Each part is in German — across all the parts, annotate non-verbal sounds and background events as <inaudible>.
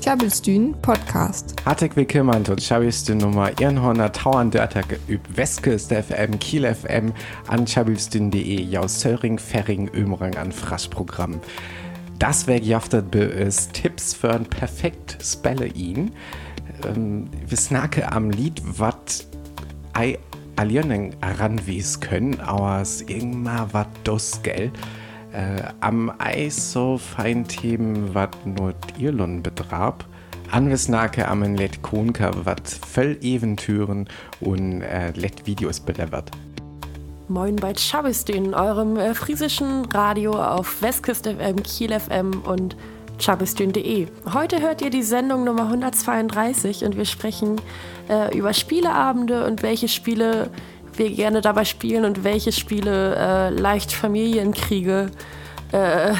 Tjabelstyn Podcast. Hartelijk willkommen tot Tjabelstyn Nummer 130 üb Westküste FM, Kiel FM, an tjabelstyn.de, jau Söring, Ferring, Ömerang an Fraschprogramm. Das wäre jaftet be ist Tipps für ein perfekt Spelle ihn. Ähm, wir snacke am Lied, wat ei allieren ranwies können, aber es irgendwann wat dos, gell? Äh, am Eis so fein Themen, wat nur Irland betrab. Anwisnake am Let Konka, wat voll Eventüren und äh, Let Videos belevert. Moin bei Chabistin, eurem äh, friesischen Radio auf Westküste FM, Kiel FM und chabistin.de. Heute hört ihr die Sendung Nummer 132 und wir sprechen äh, über Spieleabende und welche Spiele wir gerne dabei spielen und welche Spiele äh, leicht Familienkriege äh,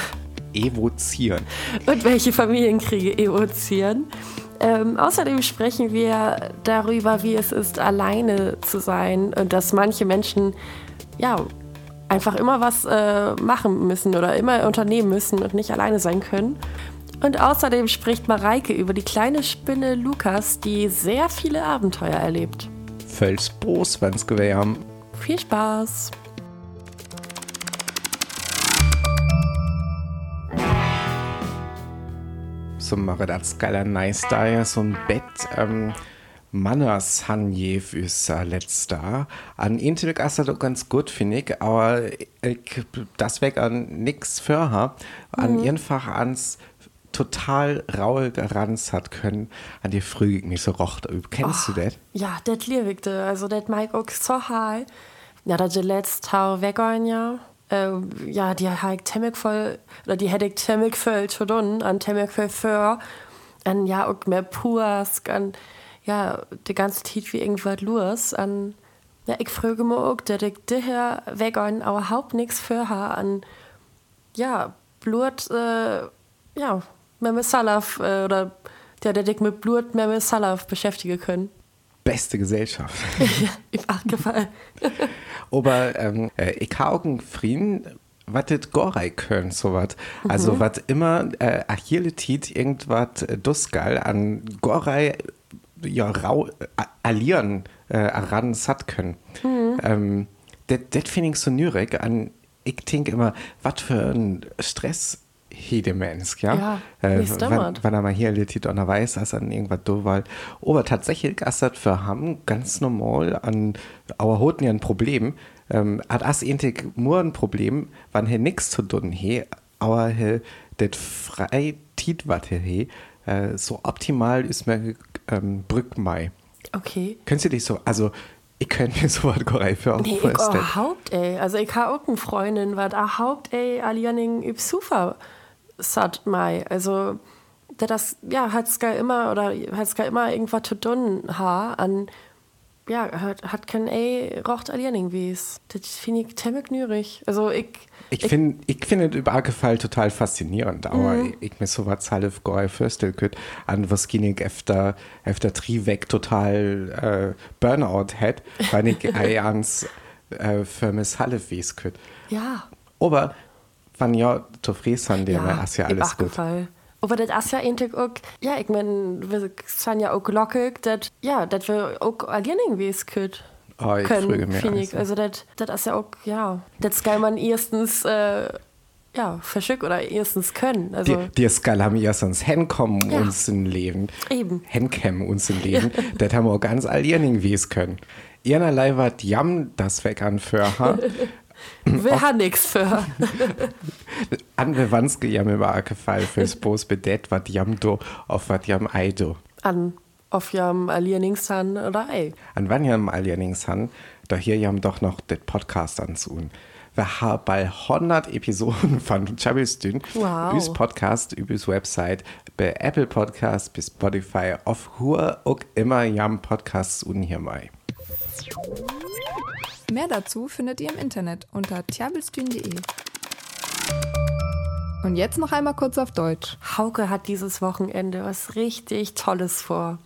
evozieren. Und welche Familienkriege evozieren. Ähm, außerdem sprechen wir darüber, wie es ist, alleine zu sein und dass manche Menschen ja einfach immer was äh, machen müssen oder immer unternehmen müssen und nicht alleine sein können. Und außerdem spricht Mareike über die kleine Spinne Lukas, die sehr viele Abenteuer erlebt. Felsbos, wenn's Gewehr haben. Viel Spaß! So das geiler nice da ja so ein Bett ähm, Manners Hanje fürs äh, letzter. An Intel ist das ganz gut, finde ich, aber ich, das weg an nix für ha. An mhm. einfach ans total raue Ranz hat können, an die früh mich so rocht. Kennst oh, du das? Ja, das liebte. Also, das mag auch so high. Ja, das letzte Tag weggehen, ja. Äh, ja, die hat temmig voll, oder die hätte ich temmig voll zu tun, an temmig voll für, an ja auch mehr Purs, an ja, die ganze Zeit wie irgendwas los, an ja, ich frage mich auch, dass ich daher weggehen auch überhaupt nichts für habe, an ja, Blut, äh, ja, Meme Salaf äh, oder der, der dich mit Blut Meme Salaf beschäftigen können. Beste Gesellschaft. <laughs> ja, im Achtgefallen. Aber <laughs> ähm, äh, ich habe auch einen Frieden, was das Gorei können, so was. Also, mhm. was immer äh, Achilletit irgendwas äh, Dusgal an Gorei ja, rau, äh, allieren äh, ran satt können. Mhm. Ähm, das finde ich so nürig an, ich denke immer, was für ein Stress jede Mensch, ja. ja äh, wann, wann er mal hier liegt und er weiß, dass er irgendwas do war. Aber tatsächlich ist das für haben ganz normal an, aber hatten ja ein Problem. Ähm, hat as intig nur ein Problem, wann er nichts zu tun he, aber he, det frei tit wat he, äh, so optimal ist mir ähm, Brückmei. Okay. Könntest du dich so, also ich könnte mir <laughs> so was Korei für nee, vorstellen. Ich Haupt, ey. Also ich habe auch eine Freundin, was Haupt, ey, allianing üb super sat mai. Also das ja hat's gar immer oder hat's gar immer irgendwas zu tun ha an ja hat hat kein ey rocht aliening wies. Das finde ich ziemlich nürig. Also ich ich, finde ich finde über Fall total faszinierend, aber mhm. ich, mir so was halb goy fürstel könnt an was ginig efter efter Triweg total äh, Burnout hat, weil ich <laughs> ei ans äh, für Miss Halle wies. Ja. Aber wann ja zufrieden dem ja, ist ja alles gut. Fall. Aber das ist ja eigentlich auch, ja, ich meine, wir sind ja auch lockig, dass, ja, dass wir auch agieren wie es geht. Oh, ich können, finde ich. Also, das, ist ja auch, ja, das kann man erstens, äh, ja, verschick oder erstens können. Also, die, die Skal haben erstens hinkommen ja. uns im Leben. Eben. Hinkommen uns im Leben. <laughs> das haben wir auch ganz allieren, wie es können. Ihrerlei wird jam das weg an für <laughs> Wir haben nichts für. <laughs> An wir wanske jam über Fall fürs Bos bedet, wat jam do auf wat jam eido. An auf jam Alieningshan oder ei. An wann jam Alieningshan, da hier jam doch noch det Podcast anzuhn. Wir haben bei 100 Episoden <laughs> von Chabistün wow. bis Podcast, übers Website, bei Apple Podcast bis Spotify, auf Hur auch immer jam Podcasts und hier mal. Mehr dazu findet ihr im Internet unter tjabelstün.de. Und jetzt noch einmal kurz auf Deutsch. Hauke hat dieses Wochenende was richtig Tolles vor.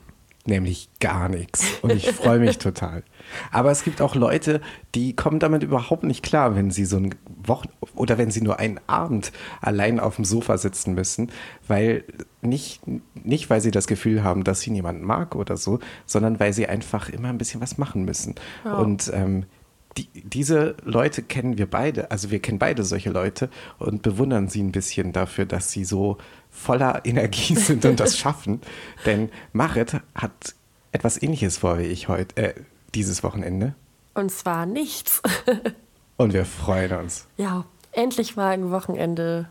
nämlich gar nichts. Und ich freue mich total. Aber es gibt auch Leute, die kommen damit überhaupt nicht klar, wenn sie so ein Wochen oder wenn sie nur einen Abend allein auf dem Sofa sitzen müssen, weil nicht, nicht weil sie das Gefühl haben, dass sie niemanden mag oder so, sondern weil sie einfach immer ein bisschen was machen müssen. Ja. Und ähm, die, diese Leute kennen wir beide, also wir kennen beide solche Leute und bewundern sie ein bisschen dafür, dass sie so voller <laughs> Energie sind und das schaffen. <laughs> Denn Marit hat etwas ähnliches vor wie ich heute, äh, dieses Wochenende. Und zwar nichts. <laughs> und wir freuen uns. Ja, endlich mal ein Wochenende.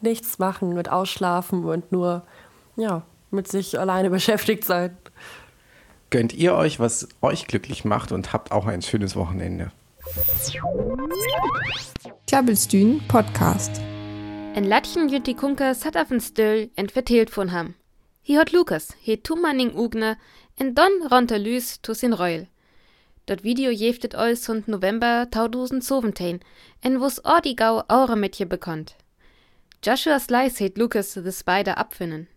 Nichts machen mit Ausschlafen und nur, ja, mit sich alleine beschäftigt sein. Gönnt ihr euch, was euch glücklich macht und habt auch ein schönes Wochenende. Klabbelstühn Podcast. En latchen jut die Kunke satt auf den Stüll und vertelt von ham. Hier hat Lukas, he Tumanning Ugne, en Don ronter Lüs tu sin Reul. Dat Video jeftet euch und November 2017, en wus Ordigau eure Mädchen bekannt. Joshua Slice het Lukas the Spider abfinnen.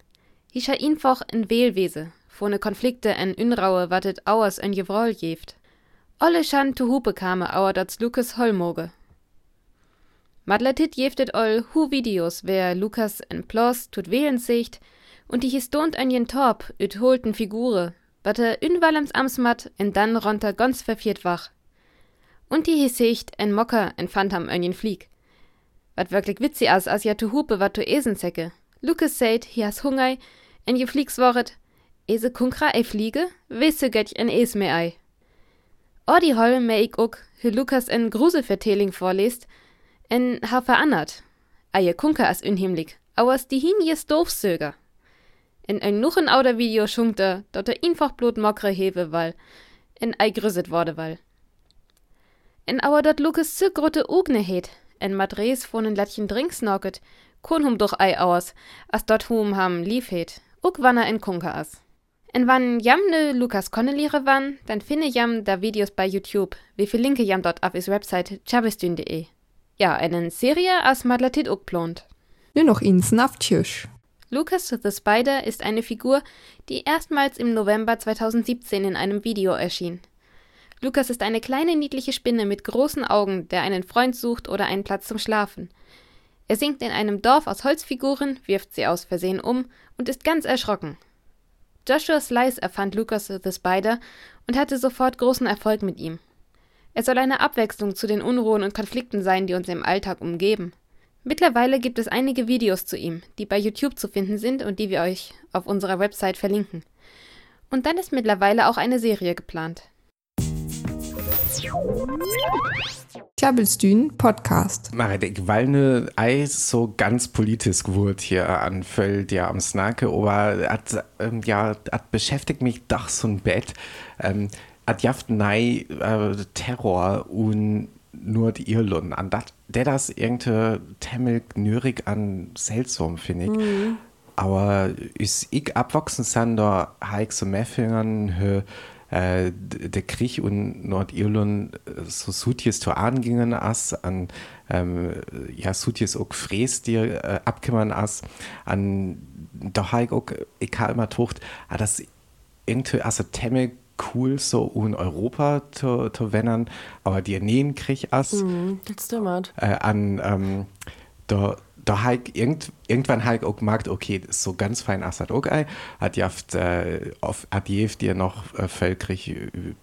Hischa einfach en Wählwese, vorne Konflikte en Unraue wattet auers en Jewroll jeft. Alle schan zu Hupe kame auer dat Lukas Holmoge. Madletit jeftet all hu Videos, wer Lukas en Plos tut wählen sicht, und die histont an jen Torp üt holten Figure, er ünwallems amsmat en dann ronter ganz verfiert wach. Und die hisicht en Mocker en Phantom an jen Flieg. Wat wirklich witzig as, as ja tu Hupe wat tu Esensäcke. Lukas seht, hi has Hungei, en je Fliegs woret, ese kunkra ei Fliege, wisse götch en es me ei. Odi hol me ik ook, hu Lukas en Gruselverteling vorlest, en ha verannert. Eie kunke as unhimmlig, auers die hin jes doofsöger. In ein nuchen ouder Video schunkt er, dort er einfach blut mockre hewe wall, en ei grüsset wurde wall. En auer dort Lukas zu grotte Ugne het, en Madres von en Latchen Drinks nocket, kun hum doch ei aus, as dort hum ham lief het, uk wann er en kunke as. En wann jam ne Lukas Connelliere wann, dann finde jam da Videos bei YouTube. Wie viel linke jam dort auf is Website chavistün.de. Ja, einen Serie as Madlatit ook plont. Nur noch ins Naftjösch. Lucas the Spider ist eine Figur, die erstmals im November 2017 in einem Video erschien. Lucas ist eine kleine niedliche Spinne mit großen Augen, der einen Freund sucht oder einen Platz zum Schlafen. Er singt in einem Dorf aus Holzfiguren, wirft sie aus Versehen um und ist ganz erschrocken. Joshua Slice erfand Lucas the Spider und hatte sofort großen Erfolg mit ihm. Er soll eine Abwechslung zu den Unruhen und Konflikten sein, die uns im Alltag umgeben. Mittlerweile gibt es einige Videos zu ihm, die bei YouTube zu finden sind und die wir euch auf unserer Website verlinken. Und dann ist mittlerweile auch eine Serie geplant. Klabbelstühn Podcast. Marit, ich weil ne Eis so ganz politisch wurde hier anfällt, ja am Snake, aber hat, ähm, ja, hat beschäftigt mich doch so ein Bett. Ähm, hat jaft nei äh, Terror und nur die Irland an dat, der das irgendwie temmel nürig an seltsam finde ich. Mhm. Aber ist ich abwachsen sind da heik so Meffingern äh, der Krieg und Nordirland äh, so sutjes zu angingen as an ähm, ja sutjes auch fräs dir äh, abkimmern as an da heik auch ich immer tocht ah, das irgendwie also temme cool so in Europa zu, zu wennern aber die nähen krieg as mm, das stimmt. Äh, an ähm, da da halt irgend, irgendwann halt auch gemerkt, okay, das ist so ganz fein Assad ei, hat jaft, äh, auf, hat dir noch äh, Völkrig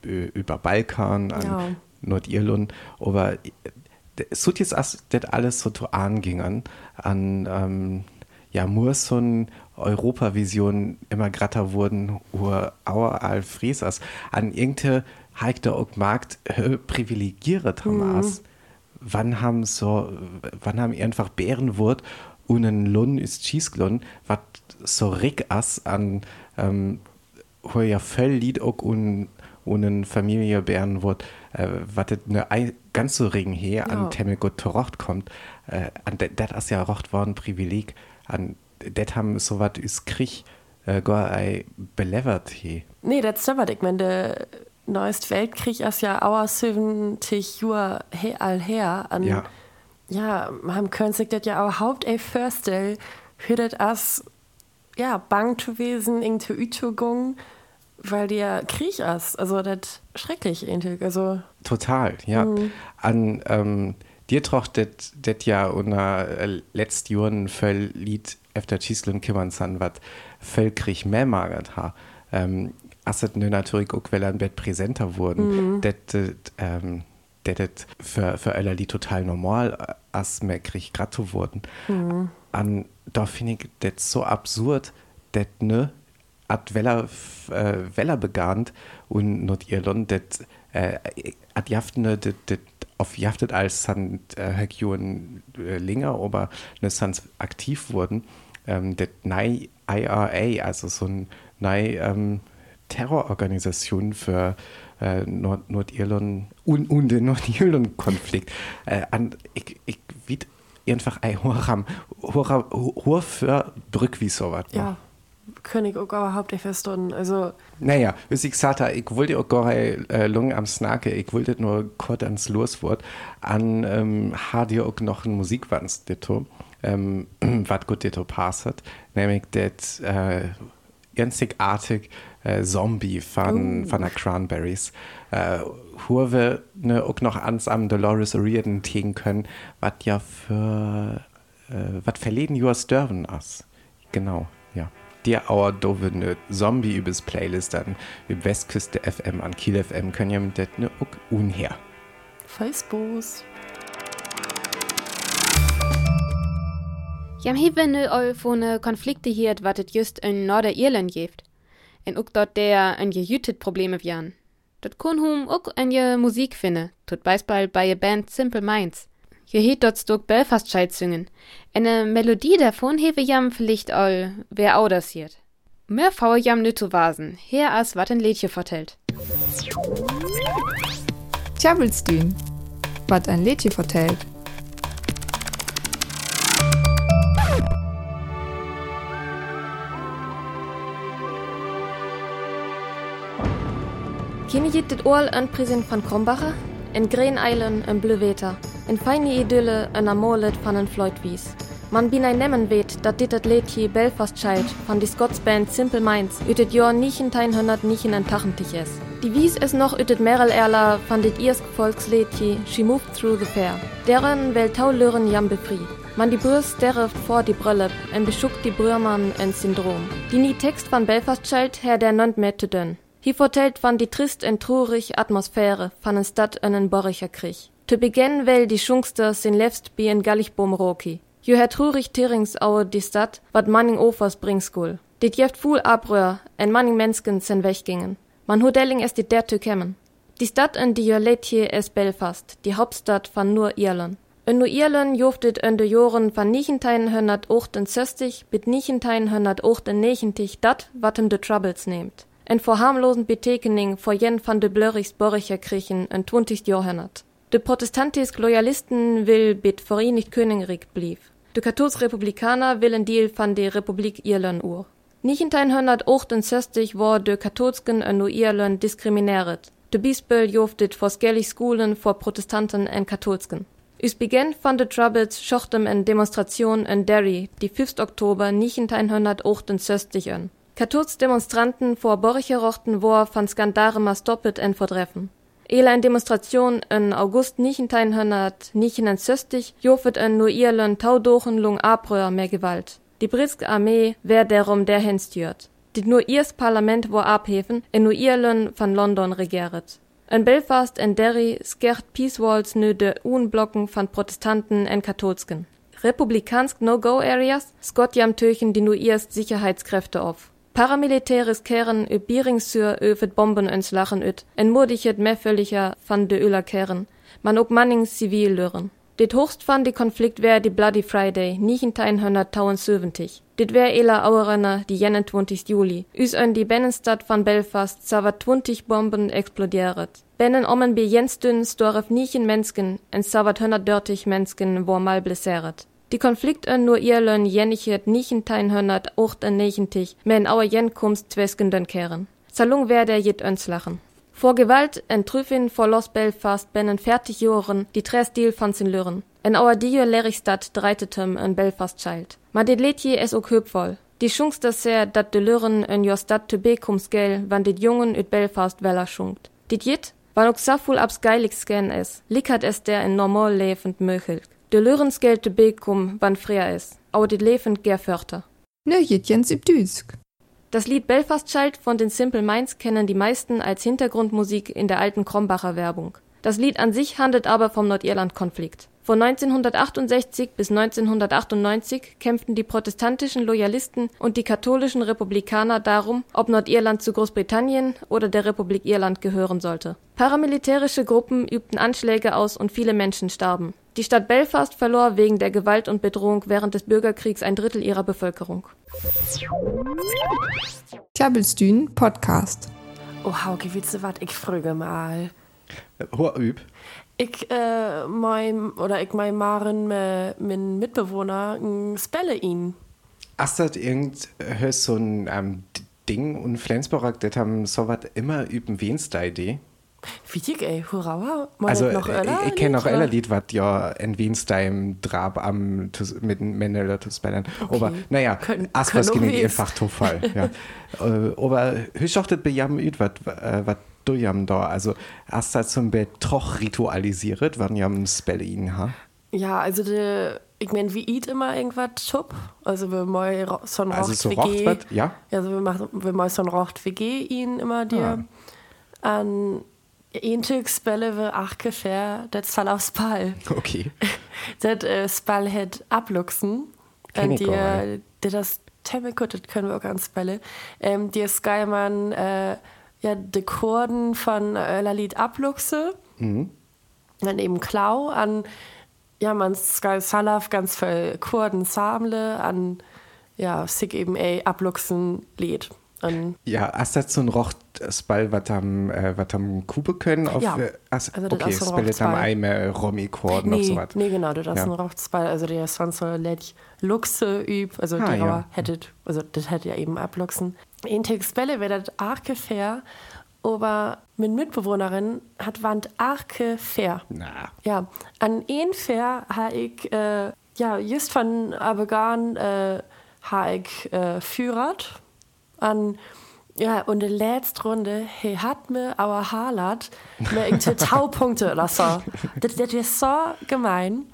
über Balkan, an ja. Nordirland, aber es tut jetzt das alles so zu angingen, an, ähm, ja, muss so ein Europavision immer gratter wurden, ur Auer Alfriesas, an irgendeine heikte auch Markt äh, privilegiert haben mhm wann haben so, wann haben einfach Bärenwurt und ein Lun ist Schießglon, was so rick as an, ähm, wo ja voll Lied auch und und Familie Bärenwurt, äh, was eine ganz so Regen her an ja. Temmelgut Rocht kommt, äh, an das ist ja Rocht war ein Privileg, an das haben so was ist Krieg, äh, gar ei belevert he. Nee, das stimmt, ich meine, neuest Weltkrieg ist ja auch 70 Jahre her. An, ja. Ja, man können sich das ja auch haupt vorstellen, für das as ja, bang zu wesen, in zu Ütugung, weil ja Krieg ist. Also das schrecklich ähnlich. Also Total, ja. Mhm. An ähm, dir trocht das ja unter äh, letzten Jahren voll Lied efter Chislun kümmern san, was voll Krieg mehr magert ha. Ähm, Asset natürlich auch, weil ein Bett präsenter wurden. Mhm. Das, ähm, das für, für alle die total normal äh, als mehr Krieg gerade wurden. Mhm. An, da finde ich das so absurd, das ne at Weller äh, Weller begant und Nordirland das äh, at jaftene det, det auf jaftet als san äh, Region äh, länger aber ne sans aktiv wurden ähm, det nei IRA also so ein nei ähm, Terrororganisation für äh, Nord Nordirland und, und den Nordirland-Konflikt. Äh, ich, ich wie einfach ein hoher hoher hoher für Brück wie sowas. Ja. König auch überhaupt nicht verstanden. Also naja, wie ich gesagt habe, ich wollte auch gar äh, lang am Snake, ich wollte nur kurz ans Loswort, an ähm, hat ihr auch noch ein Musikwand, ähm, <clears throat> was gut das passt, nämlich das äh, einzigartig äh, Zombie von, uh. von der Cranberries. Äh, wir ne, auch noch ans am Dolores O'Riordan tegen können, was ja für, äh, was verleden Jahr sterben ist. Genau, ja. Der Auer dove ne Zombie übers Playlist an über Westküste FM an Kiel FM können ja mit det ne auch unher. Facebook. Jam hevenne all vone Konflikte hiert, wat et just in Nordirland jeft en ook dort der en je jütet Probleme wian. Dort kun hum ook en je Musik finne, tut beispiel bei je Band Simple Minds. Je heet dort stok Belfast scheit singen. Eine Melodie davon hewe jam vielleicht all, wer audassiert. Mehr faue jam nüt zu wasen, her as wat ein Lädchen vertellt. Tjabelstün, wat ein Lädchen vertellt. Kenne je dit oorl een present van Krombacher? Een green eilen, een bleuweter. Een feine idylle, een amolet van een fluitwies. Man bin ein nemmen weet, dat dit het Liedje Belfast Child van die Scotsband Simple Minds ut het Jahr 1989 is. Die wies es noch ut het Erla van dit Iersk Volksliedje She Moved Through the Fair. Deren wel taulören jam befried. Man die Brürs derft vor die Brille en beschuckt die Brührmann en Syndrom. Die nie Text van Belfast Child her der nont mehr zu dünn. Hi vertellt van die trist en trurig Atmosphäre van en Stadt ënnen Borricher Krich. Te beginn well die Schungster sin lefst bi en Gallichbom Roki. Jo her trurig Tirings aue die Stadt, wat Manning Ofers bringskul. Dit jeft fuhl abröhr, en Manning Mensken sen wegingen. Man Hodelling es dit der kämmen. Die Stadt en die jo hier es Belfast, die Hauptstadt van nur Irland. En nur Irland joftet en de Joren van 1968 bit 1989 dat, watem de Troubles nehmt en verharmlosen Betekening vor jen van de Blörichs Borricher Krichen en 20. Jahrhundert. De protestantisk Loyalisten will bit Vereinigt Königreich blieb. De Katholisch-Republikaner willen Deal van de Republik Irland ur. 1968 war de Katholsken en Irland diskriminiert. De Bispel joftet vor skellig Schulen vor Protestanten en Katholsken. Us beginn van de Troubles schochtem en Demonstration en Derry, die 5. Oktober 1968 an. Kathols Demonstranten vor Borcherochten war van Skandare stoppet en verdreffen. Ele en Demonstration in August 1969 jofet en nur Irland taudochen lung Abröhr mehr Gewalt. Die briske Armee wär derum der henstürt. Dit nur ihrs Parlament wo abhefen en nur Irland van London regieret. En Belfast en Derry skert Peacewalls nö de Unblocken van Protestanten en Katholsken. Republikansk No-Go-Areas skott jam töchen die nur ihrs Sicherheitskräfte auf. Ö Bieringsür öfet Bomben ens lachen üt, en murdighet mehfälliger van de Öler Kehren, man ook manning zivil lören. Dit hochst van die Konflikt wär die Bloody Friday, 1970. Dit wär ela Auerenner die jenen 20. Juli. Üs ön die Bennenstadt van Belfast zawer 20 Bomben explodieret. Bennen ommen bi jens dünn storef nichen Mensken, en zawer 130 Mensken wo mal blesseret. Die Konflikt an nur Irland jennichet nichenteinhundert ocht an nechentig, men auer jenkomst tweskenden kehren. Salung wer der jet öns lachen. Vor Gewalt en Trüffin vor Los Belfast bennen fertig Joren die Trestil fanzen lören. En auer Dio Lerigstadt dreitetem an Belfast child. Ma dit Letje es ok höpvoll. Die Chance dass er dat de Lüren en jo Stadt to bekums gel, wann dit jungen ut Belfast weller schunkt. Dit jit, wann ook saful abs geilig scan es, lickert es der in normal levend möchel. De Lürens geld to bekum, wann freier is, aber dit levend ger förter. Ne Jitjens im Düsk. Das Lied Belfast Child von den Simple Minds kennen die meisten als Hintergrundmusik in der alten Krombacher Werbung. Das Lied an sich handelt aber vom Nordirland-Konflikt. Von 1968 bis 1998 kämpften die protestantischen Loyalisten und die katholischen Republikaner darum, ob Nordirland zu Großbritannien oder der Republik Irland gehören sollte. Paramilitärische Gruppen übten Anschläge aus und viele Menschen starben. Die Stadt Belfast verlor wegen der Gewalt und Bedrohung während des Bürgerkriegs ein Drittel ihrer Bevölkerung. Tjabelstühn Podcast. Oh, Hauke, willst du was? Ich frage mal. Hoher Üb. Ich, äh, mein, oder ich mein Maren, äh, mein Mitbewohner, ein Spelle ihn. Hast du irgend hörst so ein ähm, Ding und Flensburg, das haben so was immer üben wenigste Idee? Wichtig, ey, hurra, Also, noch äh, Öller? ich, kenne Oder? ein Lied, was ja in Wienstein Drab am mit Männern zu spellen. Aber naja, was können ging einfach Zufall. ja. <laughs> Äh, Aber hüsch auch das bejam üt, was was du jam da. Also, erst als zum Bett troch ritualisiert, wann jam Spelle ihn ha. Ja, also de, ich mein, wir eat immer irgendwas Schub. Also wir mal ro- so ein Also Rocht so WG. rocht ja? Also wir machen, wir mal so ein Rocht WG ihn immer dir. An ein Tag spelle wir acht Gefähr, das Fall aufs Ball. Okay. <laughs> Das äh, Spall hat abluchsen. Kenn Und ich gar die, das Temme gut, das können wir auch ganz spelle. Ähm, die Skyman, äh, ja, die Chorden von äh, Lied abluchse. Dann eben Klau an, ja, man Sky Salaf ganz viel Kurden samle an, ja, sich eben ey, abluchsen Lied. Und Ja, ein Rocht Spall, was am, äh, was am Kube können auf, Ja. äh, as, Also das okay, ist so ein Spelle am Rochtspall. Eimer Romy-Chord noch nee, so was. nee, genau, das ist Ja. ein Rochtspall, also der so lädt Luchse üb, also Ah, der ja. hättet, also das hätte ja eben abluchsen. In Textbälle wäre das arke fair, aber meine Mitbewohnerin hat Wand arke fair. Na, Ja, an ein fair habe ich, äh, ja, just von Abegan äh, habe ich äh, Führer an ja, und die letzte Runde, he hat mir aber Harlat mir irgendwie <laughs> Taupunkte oder so. Das, das ist so gemein.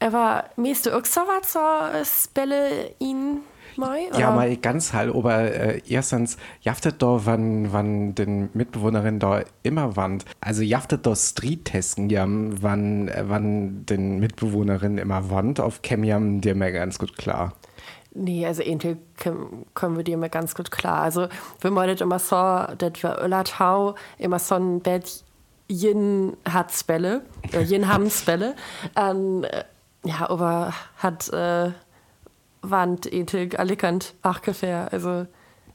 Aber meiste auch so was so Spelle ihn mal? Ja, mal ganz hall, aber äh, erstens, jaftet da, wann, wann den Mitbewohnerin da immer wann. Also jaftet da Street-Testen, jam, wann, äh, wann den Mitbewohnerin immer wann, auf Chemiam dir mir ganz gut klar. Nee, also irgendwie können, können wir dir mal ganz gut klar. Also wir meinen immer so, dass wir Öllertau immer so ein Bett jen hat Spelle, äh, jen haben Spelle. <laughs> Ähm, äh, ja, aber hat äh, Wand ethik Alicant Achgefähr. Also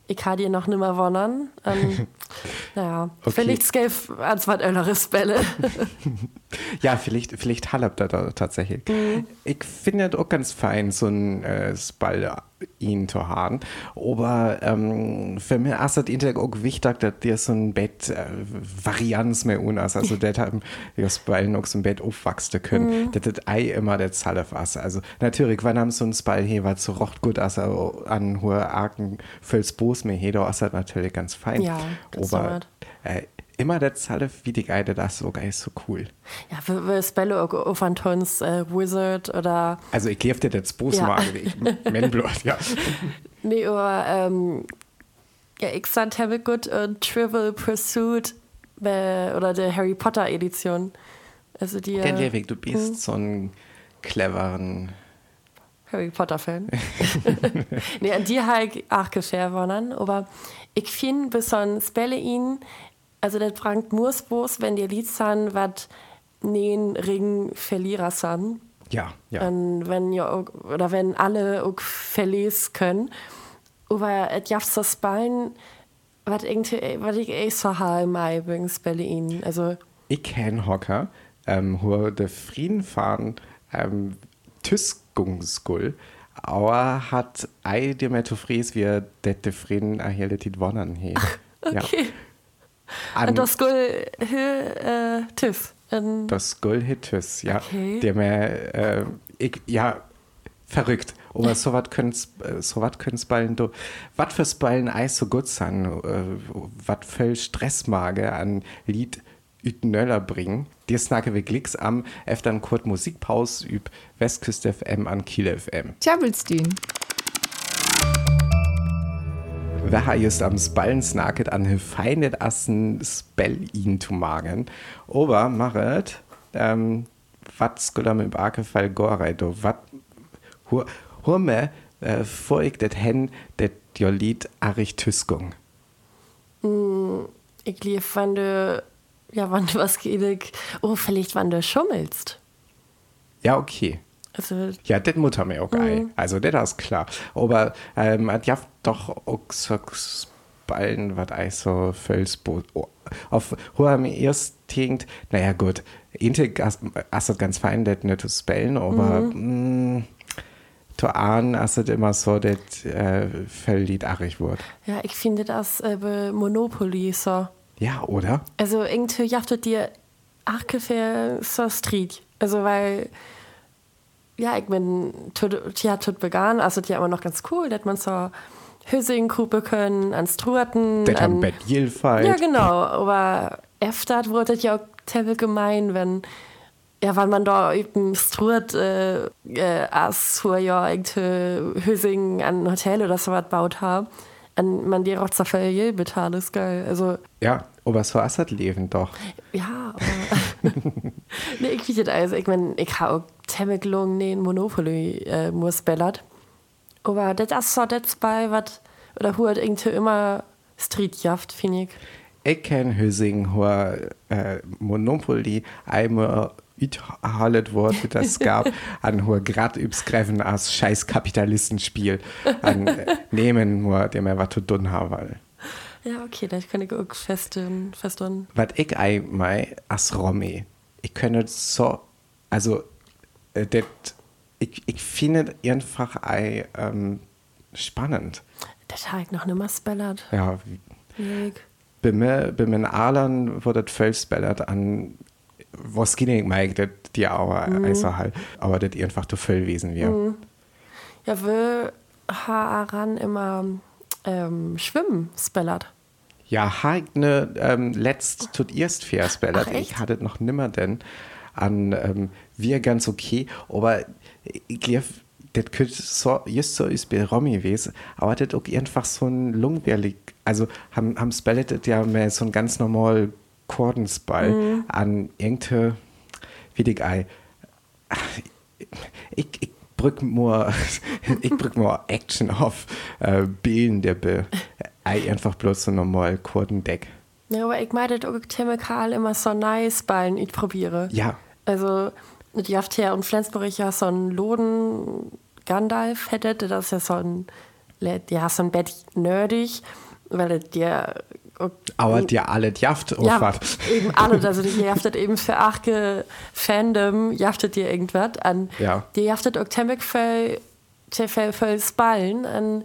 ich kann dir noch nimmer wundern. Ähm, <laughs> naja, Okay. vielleicht skef als was Ölleres Spelle. Ja, vielleicht, vielleicht hallert da, da tatsächlich. Ich finde das auch ganz fein, so ein äh, Spall ihn zu haben. Aber ähm, für mich ist das Internet auch wichtig, dass dir so ein Bett äh, Varianz mehr unas. Also, das haben ja Spallen auch so ein Bett aufwachsen können. Das das Ei immer der Zalle was. Also, natürlich, wann haben so ein Spall hier, was so rocht gut ist, also an hohe Arken fürs Mehr hier, da ist das natürlich ganz fein. Ja, ganz Aber äh, immer der Zalle, wie die Geide, das sogar ist so cool. ja, wir, wir Spelle auf Antons äh, Wizard oder Also ich gebe dir das Bosmagen, Ja. ich Männblut, ja. <laughs> Nee, aber ähm, ja, ich fand habe gut und Trivial Pursuit äh, oder der Harry Potter Edition. Also die Denn äh, Levik, du bist so ein cleveren. Harry Potter Fan. <laughs> <laughs> nee, an die habe ich auch gefähr worden, aber ich finde besonders Spelle ihn, also das bringt Mursbos, wenn die Lied sind, was nähen Ring Verlierer sind. Ja, ja. Und wenn ja oder wenn alle auch verlesen können. Aber es gibt so Spallen, was irgendwie, was ich eh so habe im übrigens ihnen. Also, Ich kenn Hocker, ähm, wo der Frieden fahren, ähm, Tüskungsgull, aber hat ei mehr zu fries, wie er det Frieden erhielt die Wonnen he. <laughs> okay. An Und das Gull, äh, TÜV. Das Gull hit Tüss, ja. Okay. Der mehr, äh, ich, ja, verrückt. Aber so was können so wat können Ballen do, wat fürs Ballen Eis so gut sein, äh, wat voll Stressmage an Lied üt Nöller bringen. Dir snacke wir Glicks am efter en kurz Musikpaus üb Westküste FM an Kiel FM. Tjabelstühn. Wer har just am Ballen snacket an he feinet assen Spell ihn zu magen. Aber machet, ähm, wat skulle am im Fall gorei do, wat hur, hur me äh, folgt det hen, det jo Lied arich Tüskung. Mm, ich lief, wenn du, ja, wenn du <laughs> was geht, oh, vielleicht, wenn du schummelst. Ja, okay. Also, Ja, das muss mir auch mhm. Also, das ist klar. Aber ähm, hat ja doch auch so Ballen, was ich so Felsboot. Oh, auf wo er mir erst denkt, naja, gut, Intik hast du ganz fein, das nicht zu spellen, aber mhm. mh, zu ahnen, hast du immer so, das äh, Felllied achig wird. ja, ich finde das äh, Monopoly so. Ja, oder? Also irgendwie jaftet dir ungefähr so Street. Also weil, ja, ich bin ja, tut vegan, also die ja immer noch ganz cool, dass man so Hüssing kupe können, an Struaten. Das an, Bett Jilfalt. Ja, genau, aber öfter wurde das ja auch ziemlich gemein, wenn, ja, weil man da eben Struat, äh, äh, as, ja irgendwie Hüssing an ein Hotel oder so was baut haben, an man die auch zerfällt bezahlt, ist geil. Also, Ja, aber so ist das Leben doch. ja, aber. <laughs> nee, ich weiß nicht, also, ich meine, ich habe auch ziemlich lange den Monopoly äh, muss bellert. Aber das ist so das bei, was, oder wo halt irgendwie immer Streetjaft, finde ich. Ich kenne Hüsing, wo äh, Monopoly einmal uthallet wurde, das gab, <laughs> an wo grad übs Greffen als scheiß Kapitalistenspiel an äh, nehmen, wo dem er was zu tun haben. Ja, okay, das kann ich auch feststellen. Was ich einmal als Romy, ich könnte so, also, äh, das, ich, ich finde einfach ein, ähm, spannend. Das habe ich noch nicht mal spellert. Ja, Nee. bei mir, bei meinen Alern wurde das voll spellert an, was geht nicht mal, das die auch mhm. halt, aber das einfach zu voll gewesen wäre. Ja, wir haben immer ähm, Schwimmen spellert. Ja, halt ne, ähm, letzt tut erst fair spellert. Ich hatte noch nimmer denn an, ähm, wir ganz okay, aber ich glaube, das könnte so, just so ist bei Romy gewesen, aber das auch einfach so ein langweilig, also haben, haben spellet ja mehr so ein ganz normal Chordenspall Mhm. an irgendeine, wie ich ei, ich, ich brück nur, <laughs> ich brück nur Action auf äh, Bilden der Be, ei einfach bloß so normal Chordendeck. Ja, aber ich meine, das auch chemical immer so nice Ballen ich probiere. Ja, Also, die habt hier in Flensburg ja so einen Loden Gandalf hättet, das ist ja so ein, ja, so ein Bett nerdig, weil auch- aber die alle Jaft ja, aufwart. eben alles, also die jaftet eben für achke Fandom, jaftet dir irgendwas an. Ja. Die jaftet auch ziemlich viel, viel, viel Spallen an,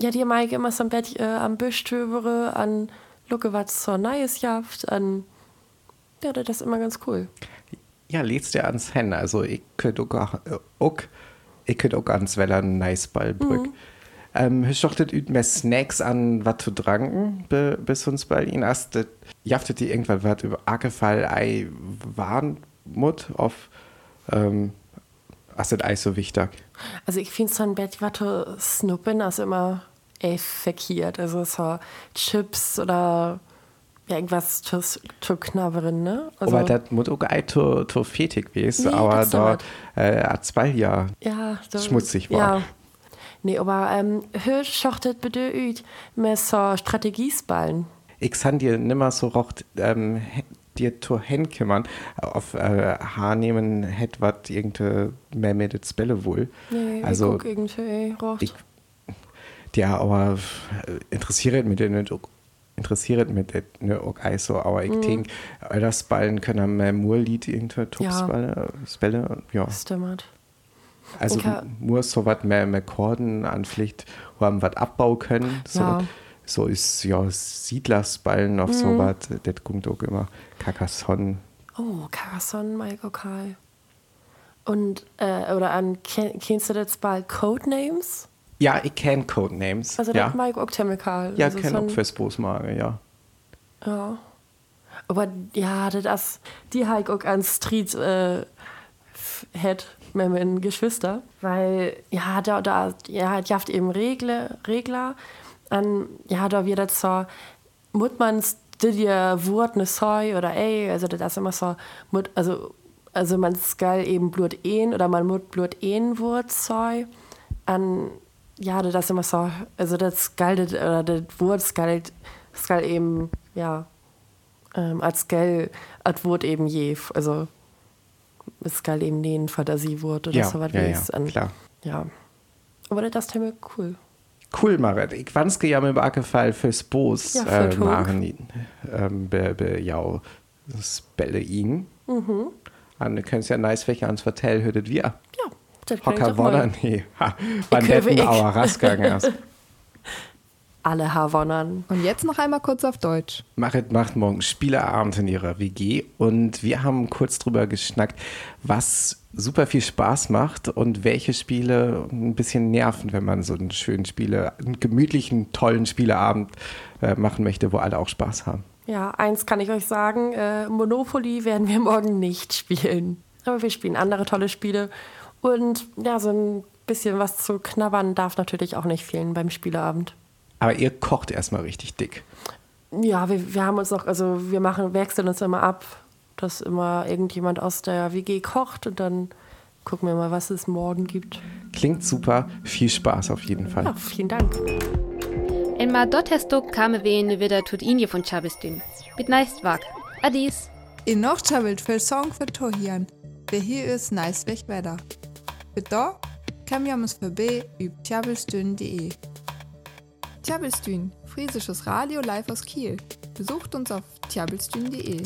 ja, die mag immer so ein Bett äh, am Büschtöbere, an, lucke was so nice jaft, an, ja, das ist immer ganz cool. Ja, lädst dir ans Hen. Also ich könnte auch, äh, auch, ich könnte auch ans Weller Niceball brück. Mhm. Ähm, ich schachtet üt mehr Snacks an, was zu tranken, be, bis uns bei ihnen erst, jaftet die irgendwann was über Ackerfall, Ei, Warnmut auf, ähm, ist das Ei so wichtig? Also ich finde so ein Bett, was zu snuppen, ist immer echt verkehrt. Also so Chips oder ja, irgendwas zu, knabbern, ne? Also, aber das muss auch ein to, to fetig gewesen, aber da äh, hat zwei Jahre ja, schmutzig war. Ja. Nee, aber ähm, hör schachtet bitte üt mit so Strategiesballen. ich kann dir nimmer so rocht ähm, dir to kümmern auf äh, Haar nehmen hätt wat irgende mehr mit das Bälle wohl Nee, also ich guck irgendwie rocht. ich ja aber äh, interessiert mit den nicht auch- interessiert mit der ne auch so aber Mhm. ich denk das Ballen können mehr Murlied irgende Tupsballe Spelle ja Stimmt. Also Ich ha- muss so was mehr mehr Korden an Pflicht wo haben was abbauen können so Ja. so ist ja Siedlersballen noch Mhm. so was das kommt auch immer Carcassonne Oh, Carcassonne, Michael Karl. Und, äh, oder an, ken- kennst du das bei Codenames? Ja, ich kenne Codenames. Also, ja, das mag ich auch Chemical. ja also kenne auch fürs Bosmage, ja. Ja. Aber ja, das die habe ich auch an Street äh, hat mit meinen Geschwister. Weil, ja, da, da, ja, die habt eben Regler, Regler. An, ja, da wird das so, muss man dir Wort ne Soi oder ey, also das ist immer so, mut, also, also man skal eben Blut ein oder man muss Blut ein Wort Soi. An, ja, das ist immer so, also das galt, oder das Wort galt, skal eben, ja, ähm, als gell, als Wort eben je, also es galt eben den Fantasiewort oder Ja, so was ja, ja, an- klar. Ja. Aber das ist mir cool. Cool, Marit. Ich wanske ja mit Backefall fürs Boos Ja, äh, für Tog. machen. Ähm, be, be, ja, Spelle ihn. Mhm. Und du könntest ja nice welche ans Vertell hörtet wir. Ja, das Hocker. Wodder, nee. Ha, wann auer Rastgang erst. Alle Havannern. Und jetzt noch einmal kurz auf Deutsch. Marit macht morgen Spieleabend in ihrer WG und wir haben kurz drüber geschnackt, was super viel Spaß macht und welche Spiele ein bisschen nerven, wenn man so einen schönen Spiele, einen gemütlichen, tollen Spieleabend äh, machen möchte, wo alle auch Spaß haben. Ja, eins kann ich euch sagen, äh, Monopoly werden wir morgen nicht spielen. Aber wir spielen andere tolle Spiele. Und ja, so ein bisschen was zu knabbern darf natürlich auch nicht fehlen beim Spieleabend. Aber ihr kocht erstmal richtig dick. Ja, wir, wir haben uns auch, also wir machen, wechseln uns immer ab, dass immer irgendjemand aus der WG kocht und dann gucken wir mal, was es morgen gibt. Klingt super, viel Spaß auf jeden Fall. Ja, vielen Dank. En maar dort hast du kame wen wieder tut inje von Chabistün. Mit neist wag. Adis. In noch tjabelt für Song für Tohian. Wer hier ist, nice weg weiter. Bitte, kam ja uns vorbei über tjabelstün.de. Tjabelstün, friesisches Radio live aus Kiel. Besucht uns auf tjabelstün.de.